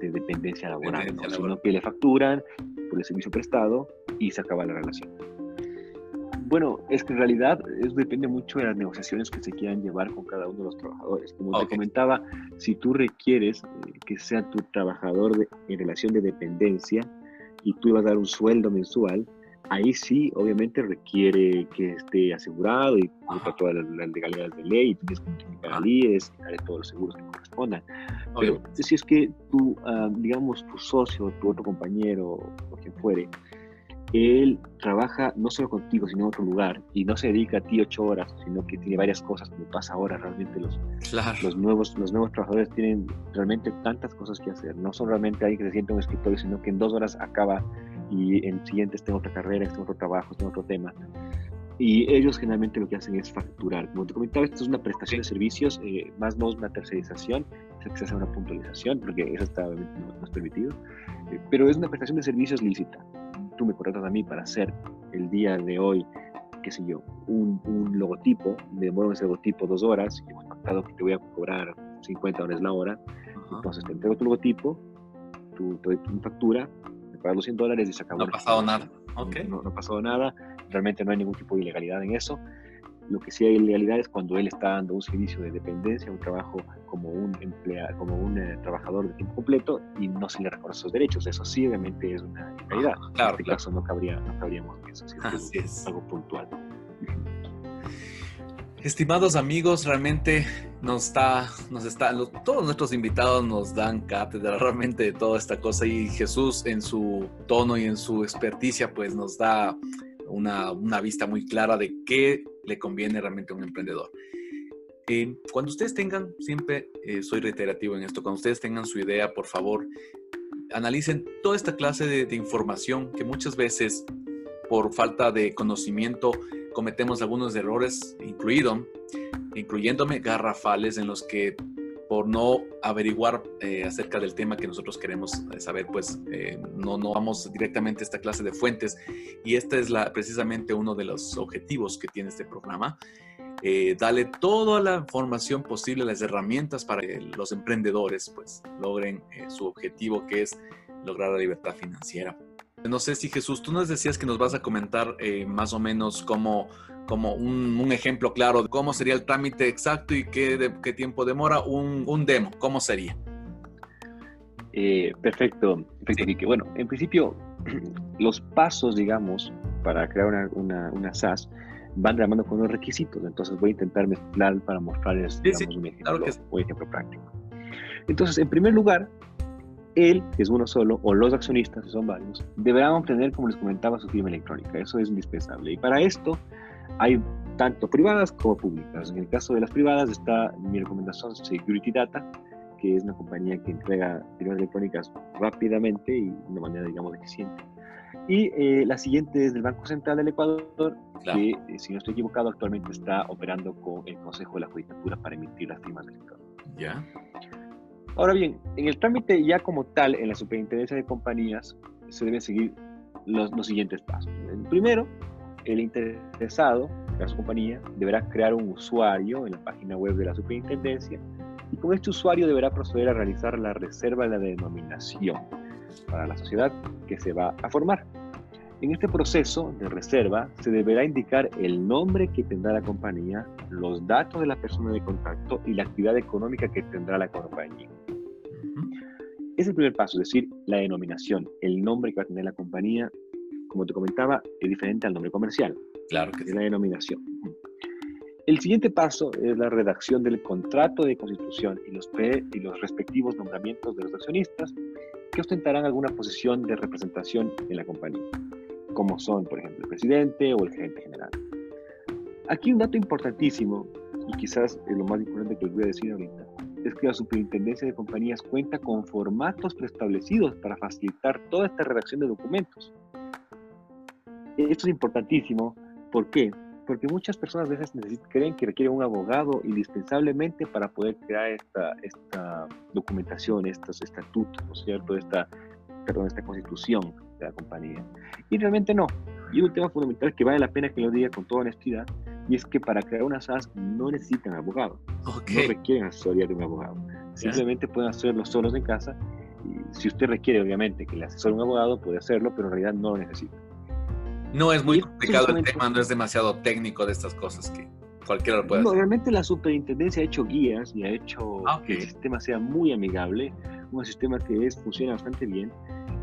dependencia laboral, sino que le facturan por el servicio prestado y se acaba la relación. Bueno, es que en realidad eso depende mucho de las negociaciones que se quieran llevar con cada uno de los trabajadores. Como te comentaba, si tú requieres eh, que sea tu trabajador en relación de dependencia y tú ibas a dar un sueldo mensual, ahí sí, obviamente requiere que esté asegurado y cumpla todas las, legalidades de ley, y tienes que notificar al IES, todos los seguros que correspondan. Pero si es que tú, ah, digamos, tu socio, tu otro compañero o quien fuere, él trabaja no solo contigo, sino en otro lugar y no se dedica a ti ocho horas, sino que tiene varias cosas, como pasa ahora realmente los, los, nuevos, los nuevos trabajadores tienen realmente tantas cosas que hacer. No son realmente alguien que se siente en un escritorio, sino que en dos horas acaba y en siguiente está en otra carrera, en otro trabajo, en otro tema. Y ellos generalmente lo que hacen es facturar. Como te comentaba, esto es una prestación de servicios, eh, más no es una tercerización, se hace una puntualización, porque eso está no, es permitido, eh, pero es una prestación de servicios lícita tú me contratas a mí para hacer el día de hoy, qué sé yo, un, un logotipo, me demoro ese logotipo dos horas y hemos pactado que te voy a cobrar 50 dólares la hora, entonces te entrego tu logotipo, tu, te doy tu factura, me pagas los 100 dólares y se acabó. No ha pasado nada. Okay. No, no, ha pasado nada, realmente no hay ningún tipo de ilegalidad en eso. Lo que sí hay ilegalidad es cuando él está dando un servicio de dependencia, un trabajo como un empleado, como un eh, trabajador de tiempo completo y no se le reconoce sus derechos. Eso sí, obviamente es una ilegalidad. Ah, claro, en este caso no, cabría, no cabríamos eso, si es algo puntual. Estimados amigos, realmente nos está, nos está, todos nuestros invitados nos dan cátedra [LAUGHS] realmente de toda esta cosa y Jesús en su tono y en su experticia pues nos da una, una vista muy clara de qué le conviene realmente a un emprendedor. Eh, cuando ustedes tengan, siempre eh, soy reiterativo en esto, cuando ustedes tengan su idea, por favor, analicen toda esta clase de, de información que muchas veces por falta de conocimiento cometemos algunos errores, incluido, incluyéndome garrafales en los que por no averiguar eh, acerca del tema que nosotros queremos eh, saber, pues eh, no, no vamos directamente a esta clase de fuentes. Y este es la, precisamente uno de los objetivos que tiene este programa. dale toda la información posible, las herramientas para que los emprendedores pues logren su objetivo que es lograr la libertad financiera. No sé si Jesús, tú nos decías que nos vas a comentar eh, más o menos como, como un, ejemplo claro de cómo sería el trámite exacto y qué, qué tiempo demora un, un, demo, ¿cómo sería? Eh, perfecto, perfecto, Bueno, en principio, [CLEARS THROAT] los pasos, digamos, para crear una, una, una SAS van de con los requisitos. Entonces voy a intentar mezclar para mostrarles un, ejemplo, un ejemplo práctico. Entonces, en primer lugar, él, que es uno solo, o los accionistas, que son varios, deberán obtener, como les comentaba, su firma electrónica. Eso es indispensable. Y para esto hay tanto privadas como públicas. En el caso de las privadas está mi recomendación Security Data, que es una compañía que entrega firmas electrónicas rápidamente y de una manera, digamos, eficiente. Y eh, la siguiente es del Banco Central del Ecuador, que, eh, si no estoy equivocado, actualmente está operando con el Consejo de la Judicatura para emitir las firmas electrónicas. Ya. Ahora bien, en el trámite ya como tal, en la superintendencia de compañías, se deben seguir los, siguientes pasos. El primero, el interesado, la compañía, deberá crear un usuario en la página web de la superintendencia y con este usuario deberá proceder a realizar la reserva de la denominación para la sociedad que se va a formar. En este proceso de reserva se deberá indicar el nombre que tendrá la compañía, los datos de la persona de contacto y la actividad económica que tendrá la compañía. Es el primer paso, es decir, la denominación, el nombre que va a tener la compañía, como te comentaba, es diferente al nombre comercial. Claro que es la denominación. El siguiente paso es la redacción del contrato de constitución y los, y los respectivos nombramientos de los accionistas que ostentarán alguna posición de representación en la compañía, como son, por ejemplo, el presidente o el gerente general. Aquí un dato importantísimo, y quizás es lo más importante que les voy a decir ahorita, es que la Superintendencia de Compañías cuenta con formatos preestablecidos para facilitar toda esta redacción de documentos. Esto es importantísimo. ¿Por qué? Porque muchas personas a veces creen que requieren un abogado indispensablemente para poder crear esta, esta documentación, estos estatutos, ¿no es cierto? Esta, perdón, esta constitución de la compañía. Y realmente no. Y un tema fundamental que vale la pena que lo diga con toda honestidad y es que para crear una SAS no necesitan abogado, no requieren asesoría de un abogado. Simplemente pueden hacerlo solos en casa. Y si usted requiere, obviamente, que le asesore un abogado, puede hacerlo, pero en realidad no lo necesita. No es muy complicado el tema, no es demasiado técnico de estas cosas que cualquiera lo puede no, Realmente la superintendencia ha hecho guías y ha hecho ah, que el sistema sea muy amigable, un sistema que es, funciona bastante bien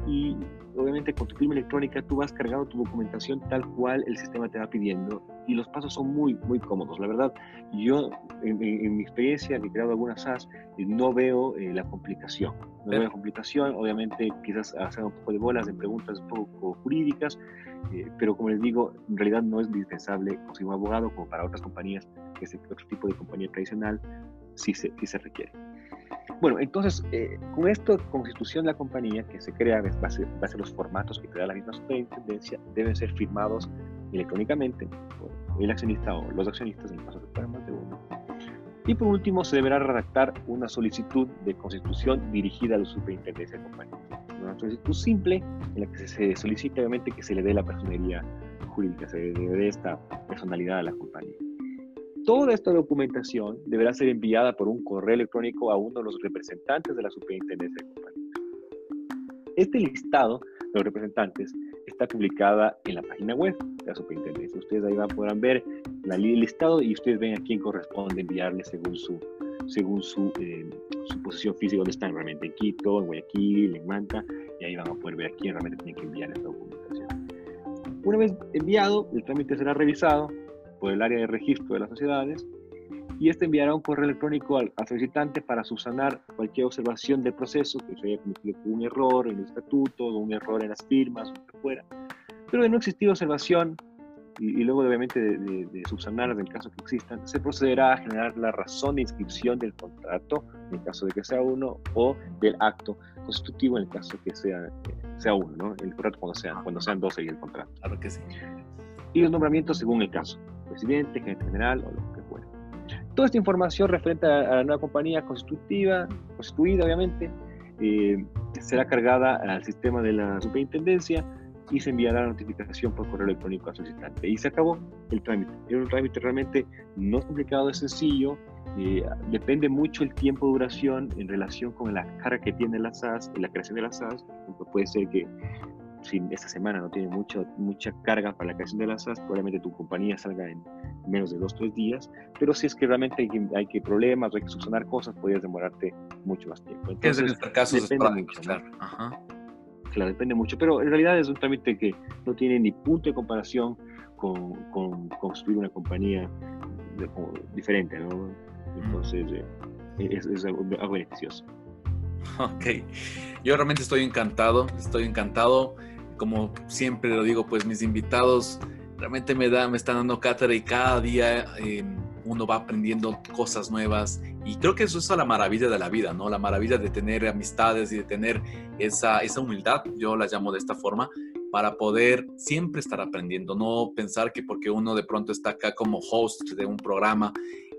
y obviamente con tu firma electrónica tú vas cargando tu documentación tal cual el sistema te va pidiendo y los pasos son muy, muy cómodos. La verdad, yo en, mi experiencia, he creado algunas eh, no veo eh, la complicación. No veo la complicación, obviamente quizás hacer un poco de bolas de preguntas un poco jurídicas, eh, pero como les digo, en realidad no es indispensable conseguir un abogado como para otras compañías, que es otro tipo de compañía tradicional, sí se, sí se requiere. Bueno, entonces, eh, con esta constitución de la compañía que se crea en base, a los formatos que crea la misma superintendencia, deben ser firmados electrónicamente por el accionista o los accionistas en el caso de que más de uno. Y por último, se deberá redactar una solicitud de constitución dirigida a la superintendencia de compañía. Una solicitud simple en la que se solicita obviamente que se le dé la personería jurídica, se le dé esta personalidad a la compañía. Toda esta documentación deberá ser enviada por un correo electrónico a uno de los representantes de la superintendencia de compañías. Este listado de los representantes está publicada en la página web de la superintendencia. Ustedes ahí van, podrán ver el listado y ustedes ven a quién corresponde enviarle según su, según su, eh, su posición física, donde están realmente en Quito, en Guayaquil, en Manta, y ahí van a poder ver a quién realmente tiene que enviar esta documentación. Una vez enviado, el trámite será revisado por el área de registro de las sociedades y este enviará un correo electrónico al, solicitante para subsanar cualquier observación del proceso que se haya cometido un error en el estatuto, un error en las firmas, o lo que fuera. Pero de no existir observación y, luego obviamente de, de, de, subsanar en el caso que existan, se procederá a generar la razón de inscripción del contrato, en el caso de que sea uno, o del acto constitutivo en el caso que sea, sea uno, ¿no? El contrato cuando sean, cuando sean 12 y el contrato. Claro que sí. Y los nombramientos según el caso, presidente, general o lo que fuera. Toda esta información referente a, la nueva compañía constitutiva, constituida obviamente, eh, será cargada al sistema de la superintendencia y se enviará la notificación por correo electrónico al solicitante. Y se acabó el trámite. Es un trámite realmente no complicado, es sencillo. Eh, depende mucho el tiempo de duración en relación con la carga que tiene la SAS y la creación de la SAS. puede ser que si esta semana no tiene mucho, mucha carga para la creación de la SAS, probablemente tu compañía salga en menos de dos o tres días, pero si es que realmente hay que, hay que problemas hay que subsanar cosas, podrías demorarte mucho más tiempo. Entonces, en este caso depende mucho, claro. claro, depende mucho, pero en realidad es un trámite que no tiene ni punto de comparación con, con construir una compañía diferente, ¿no? Entonces, eh, es, es algo beneficioso. Ok, yo realmente estoy encantado, estoy encantado como siempre lo digo, pues mis invitados realmente me, da, me están dando cátedra y cada día em, uno va aprendiendo cosas nuevas y creo que eso es la maravilla de la vida, ¿no? La maravilla de tener amistades y de tener esa, esa humildad, yo la llamo de esta forma, para poder siempre estar aprendiendo, no pensar que porque uno de pronto está acá como host de un programa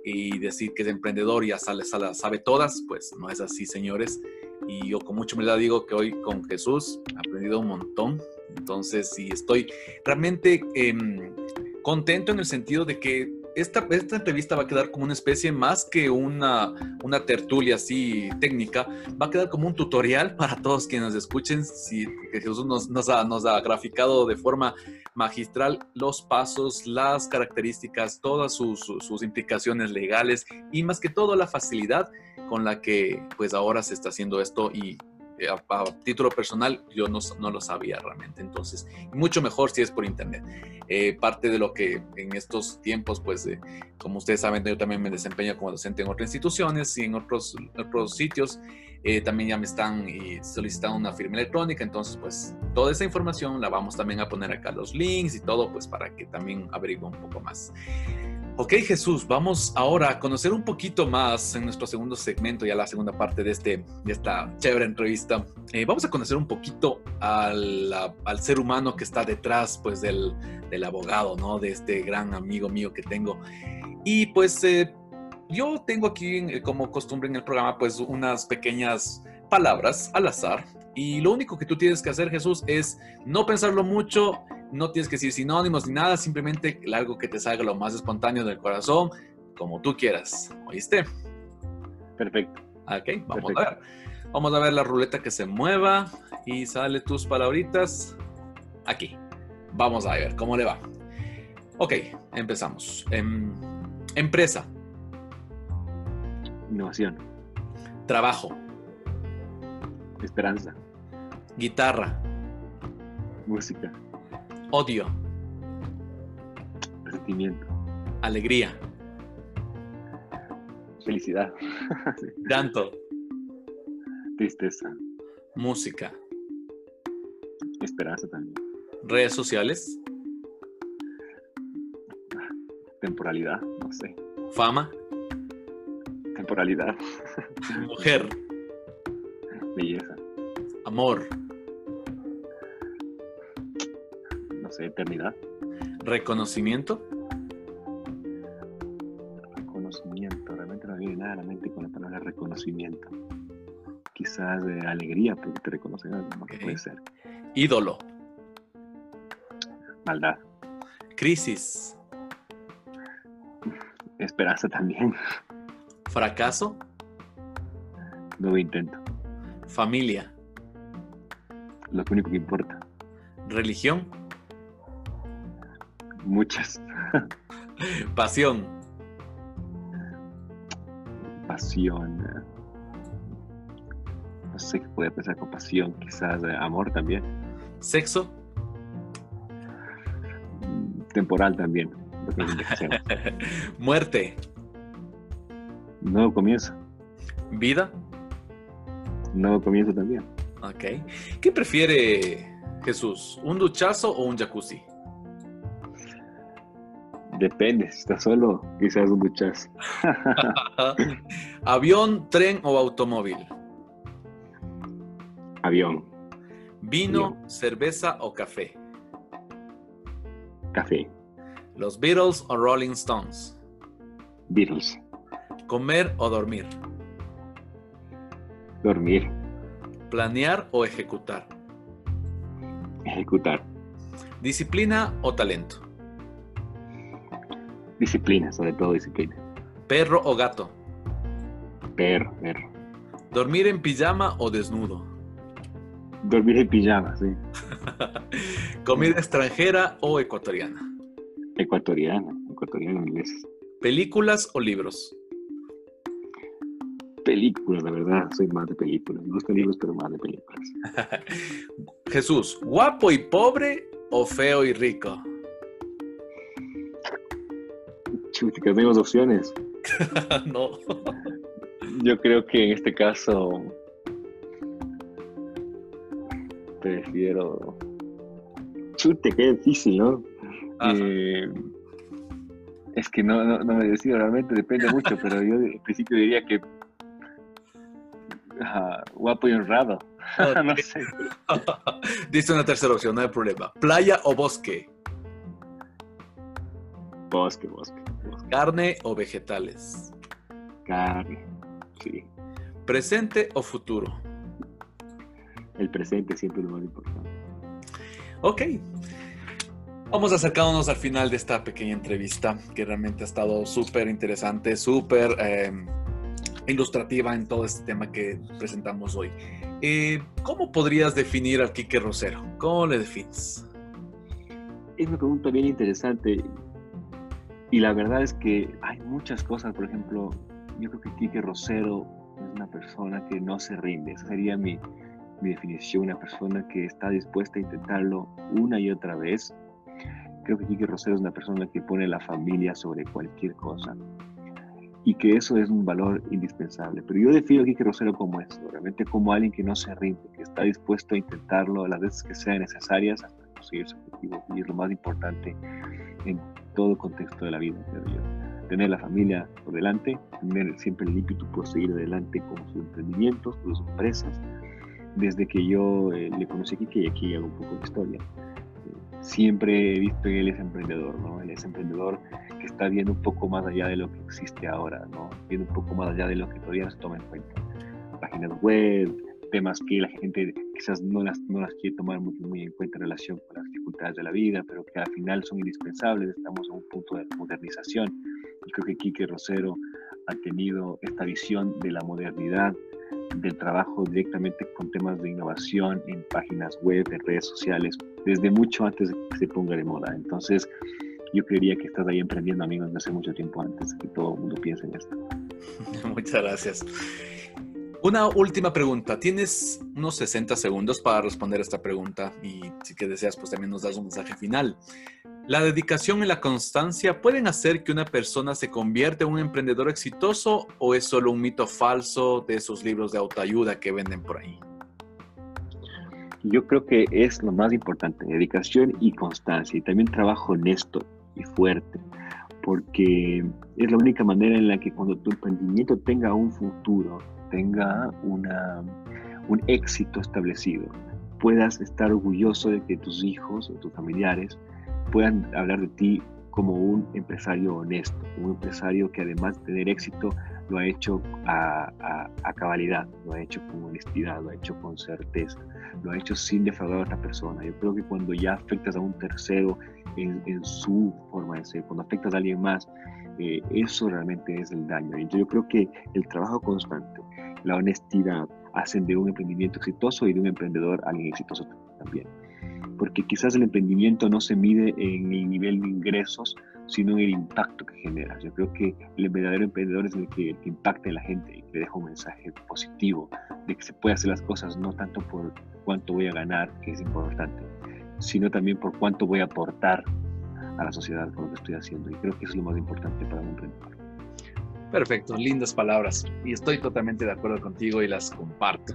y decir que es emprendedor y sale, sale, sabe todas, pues no es así, señores. Y yo con mucha humildad digo que hoy con Jesús he aprendido un montón. Entonces, sí, estoy realmente em, contento en el sentido de que esta, esta, entrevista va a quedar como una especie más que una, una tertulia así técnica, va a quedar como un tutorial [LAUGHS] para todos quienes escuchen, si, Jesús nos, nos, ha, nos ha graficado de forma magistral los pasos, las características, todas sus, sus, implicaciones legales y más que todo la facilidad con la que pues ahora se está haciendo esto y eh, a, título personal yo no, no, lo sabía realmente. Entonces, mucho mejor si es por internet. Eh, parte de lo que en estos tiempos, pues, eh, como ustedes saben, yo también me desempeño como docente en otras instituciones y en otros, otros sitios. También ya me están solicitando una firma electrónica, entonces pues toda esa información la vamos también a poner acá los links y todo pues para que también averigüen un poco más. Ok, Jesús, vamos ahora a conocer un poquito más en nuestro segundo segmento, ya la segunda parte de, este, de esta chévere entrevista. Eh, vamos a conocer un poquito al, al, ser humano que está detrás pues, del, del, abogado, ¿no? De este gran amigo mío que tengo. Y pues eh, yo tengo aquí, eh, como costumbre en el programa, pues unas pequeñas palabras al azar. Y lo único que tú tienes que hacer, Jesús, es no pensarlo mucho no tienes que decir sinónimos ni nada, simplemente algo que te salga lo más espontáneo del corazón, como tú quieras. ¿Oíste? Perfecto. Ok, vamos a ver. Vamos a ver la ruleta que se mueva y sale tus palabritas aquí. Vamos a ver cómo le va. Ok, empezamos. Em, empresa. Innovación. Trabajo. Esperanza. Guitarra. Música. Odio. Resentimiento. Alegría. Felicidad. [LAUGHS] Llanto. Tristeza. Música. Esperanza también. Redes sociales. Temporalidad, no sé. Fama. Temporalidad. Mujer. Belleza. Amor. eternidad. ¿Reconocimiento? Reconocimiento, realmente no viene nada a la mente con la palabra reconocimiento. Quizás de alegría porque te reconocen algo, puede ser. Ídolo. Maldad. Crisis. Esperanza también. Fracaso. Nuevo intento. Familia. Lo único que importa. Religión. Muchas. [LAUGHS] Pasión. Pasión. No sé qué puede pensar con pasión, quizás eh, amor también. Sexo. Temporal también. [LAUGHS] Muerte. Nuevo comienzo. Vida. Nuevo comienzo también. Ok. ¿Qué prefiere Jesús? ¿Un duchazo o un jacuzzi? Depende, si estás solo, quizás un duchazo. [LAUGHS] ¿Avión, tren o automóvil? Avión. ¿Vino, cerveza o café? Café. ¿Los Beatles o Rolling Stones? Beatles. ¿Comer o dormir? Dormir. ¿Planear o ejecutar? Ejecutar. ¿Disciplina o talento? Disciplina, sobre todo disciplina. ¿Perro o gato? Perro, perro. ¿Dormir en pijama o desnudo? Dormir en pijama, sí. [LAUGHS] ¿Comida extranjera o ecuatoriana? Ecuatoriana, ecuatoriana inglés. ¿Películas o libros? Películas, la verdad, soy más de películas. Me gustan libros, pero más de películas. [LAUGHS] Jesús, ¿guapo y pobre o feo y rico? Chuta, tenemos opciones. [LAUGHS] no. Yo creo que en este caso prefiero. Chute, qué difícil, ¿no? Eh, es que no, no, no, me decido realmente, depende mucho, pero yo en principio diría que guapo y honrado. [LAUGHS] no sé. [LAUGHS] Dice una tercera opción, no hay problema. ¿Playa o bosque? Bosque, bosque, bosque. ¿Carne o vegetales? Carne, sí. ¿Presente o futuro? El presente siempre es lo más importante. Ok. Vamos acercándonos al final de esta pequeña entrevista, que realmente ha estado súper interesante, súper eh, ilustrativa en todo este tema que presentamos hoy. Eh, ¿Cómo podrías definir al Quique Rosero? ¿Cómo le defines? Es una pregunta bien interesante y la verdad es que hay muchas cosas, por ejemplo, yo creo que Quique Rosero es una persona que no se rinde, esa sería mi, mi definición, una persona que está dispuesta a intentarlo una y otra vez. Creo que Quique Rosero es una persona que pone la familia sobre cualquier cosa y que eso es un valor indispensable. Pero yo defino a Quique Rosero como eso, realmente como alguien que no se rinde, que está dispuesto a intentarlo las veces que sean necesarias hasta conseguir su objetivo. Y es lo más importante en todo contexto de la vida. Tener la familia por delante, tener siempre el ímpetu por seguir adelante con sus emprendimientos, con sus empresas. Desde que yo eh, le conocí a Quique y aquí hago un poco de historia siempre he visto que él es emprendedor, ¿no? Él es emprendedor que está viendo un poco más allá de lo que existe ahora, ¿no? Viendo un poco más allá de lo que todavía se toma en cuenta. Páginas web, temas que la gente quizás no las, no las quiere tomar muy, muy en cuenta en relación con las dificultades de la vida, pero que al final son indispensables. Estamos en un punto de modernización. Y creo que Quique Rosero ha tenido esta visión de la modernidad, del trabajo directamente con temas de innovación en páginas web, en redes sociales, desde mucho antes de que se ponga de moda. Entonces, yo creería que estás ahí emprendiendo, amigos, desde hace mucho tiempo antes de que todo el mundo piense en esto. [LAUGHS] Muchas gracias. Una última pregunta. Tienes unos 60 segundos para responder esta pregunta y si que deseas, pues también nos das un mensaje final. ¿La dedicación y la constancia pueden hacer que una persona se convierta en un emprendedor exitoso o es solo un mito falso de esos libros de autoayuda que venden por ahí? Yo creo que es lo más importante, dedicación y constancia y también trabajo honesto y fuerte, porque es la única manera en la que cuando tu emprendimiento tenga un futuro, tenga una, un éxito establecido, puedas estar orgulloso de que tus hijos o tus familiares puedan hablar de ti como un empresario honesto, un empresario que además de tener éxito lo ha hecho a, cabalidad, lo ha hecho con honestidad, lo ha hecho con certeza, lo ha hecho sin defraudar a otra persona. Yo creo que cuando ya afectas a un tercero en, su forma de ser, cuando afectas a alguien más, eh, eso realmente es el daño. Entonces yo creo que el trabajo constante, la honestidad, hacen de un emprendimiento exitoso y de un emprendedor alguien exitoso también porque quizás el emprendimiento no se mide en el nivel de ingresos, sino en el impacto que genera. Yo creo que el verdadero emprendedor es el que, impacta en la gente y que deja un mensaje positivo de que se puede hacer las cosas no tanto por cuánto voy a ganar, que es importante, sino también por cuánto voy a aportar a la sociedad con lo que estoy haciendo. Y creo que eso es lo más importante para un emprendedor. Perfecto, lindas palabras. Y estoy totalmente de acuerdo contigo y las comparto.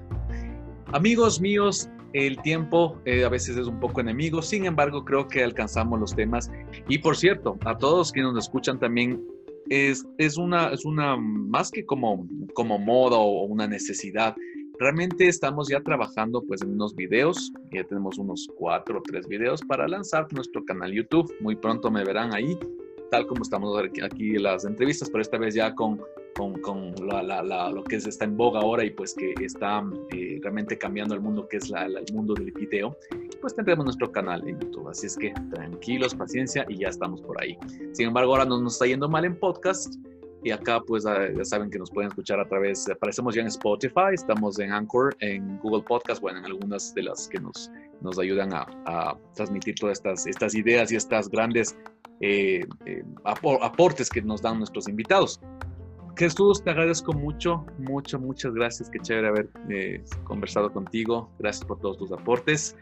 Amigos míos, el tiempo eh, a veces es un poco enemigo, sin embargo creo que alcanzamos los temas. Y por cierto, a todos quienes nos escuchan también, es, es, una, es una más que como, como moda o una necesidad. Realmente estamos ya trabajando pues en unos videos, ya tenemos unos cuatro o tres videos para lanzar nuestro canal YouTube. Muy pronto me verán ahí, tal como estamos aquí en las entrevistas, pero esta vez ya con, con, con lo que está en boga ahora y pues que está eh, realmente cambiando el mundo, que es el mundo del video, pues tendremos nuestro canal en YouTube. Así es que tranquilos, paciencia y ya estamos por ahí. Sin embargo, ahora no nos está yendo mal en podcast y acá, pues ya saben que nos pueden escuchar a través, aparecemos ya en Spotify, estamos en Anchor, en Google Podcast, bueno, en algunas de las que nos, nos ayudan a, transmitir todas estas, estas ideas y estas grandes eh, eh, aportes que nos dan nuestros invitados. Jesús, te agradezco mucho, mucho, muchas gracias. Qué chévere haber eh, conversado contigo. Gracias por todos tus aportes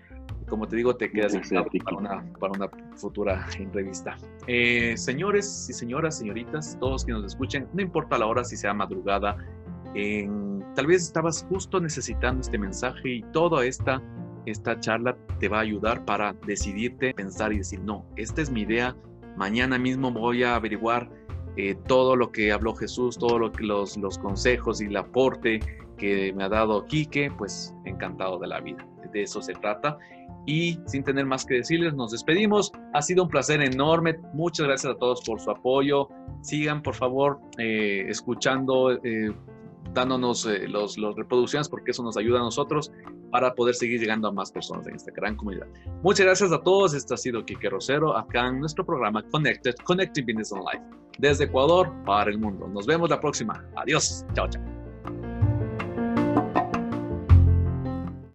como te digo, te quedas para una, para una futura entrevista. Eh, señores y señoras, señoritas, todos que nos escuchen, no importa la hora, si sea madrugada, tal vez estabas justo necesitando este mensaje y toda esta, esta charla te va a ayudar para decidirte, pensar y decir, no, esta es mi idea, mañana mismo voy a averiguar eh, todo lo que habló Jesús, todos lo los, los consejos y el aporte que me ha dado Quique, pues encantado de la vida. De eso se trata. Y sin tener más que decirles, nos despedimos. Ha sido un placer enorme. Muchas gracias a todos por su apoyo. Sigan, por favor, eh, escuchando, eh, dándonos los, los, reproducciones, porque eso nos ayuda a nosotros para poder seguir llegando a más personas en esta gran comunidad. Muchas gracias a todos. Este ha sido Kike Rosero, acá en nuestro programa Connected, Connecting Business on Life, desde Ecuador para el mundo. Nos vemos la próxima. Adiós. Chao, chao.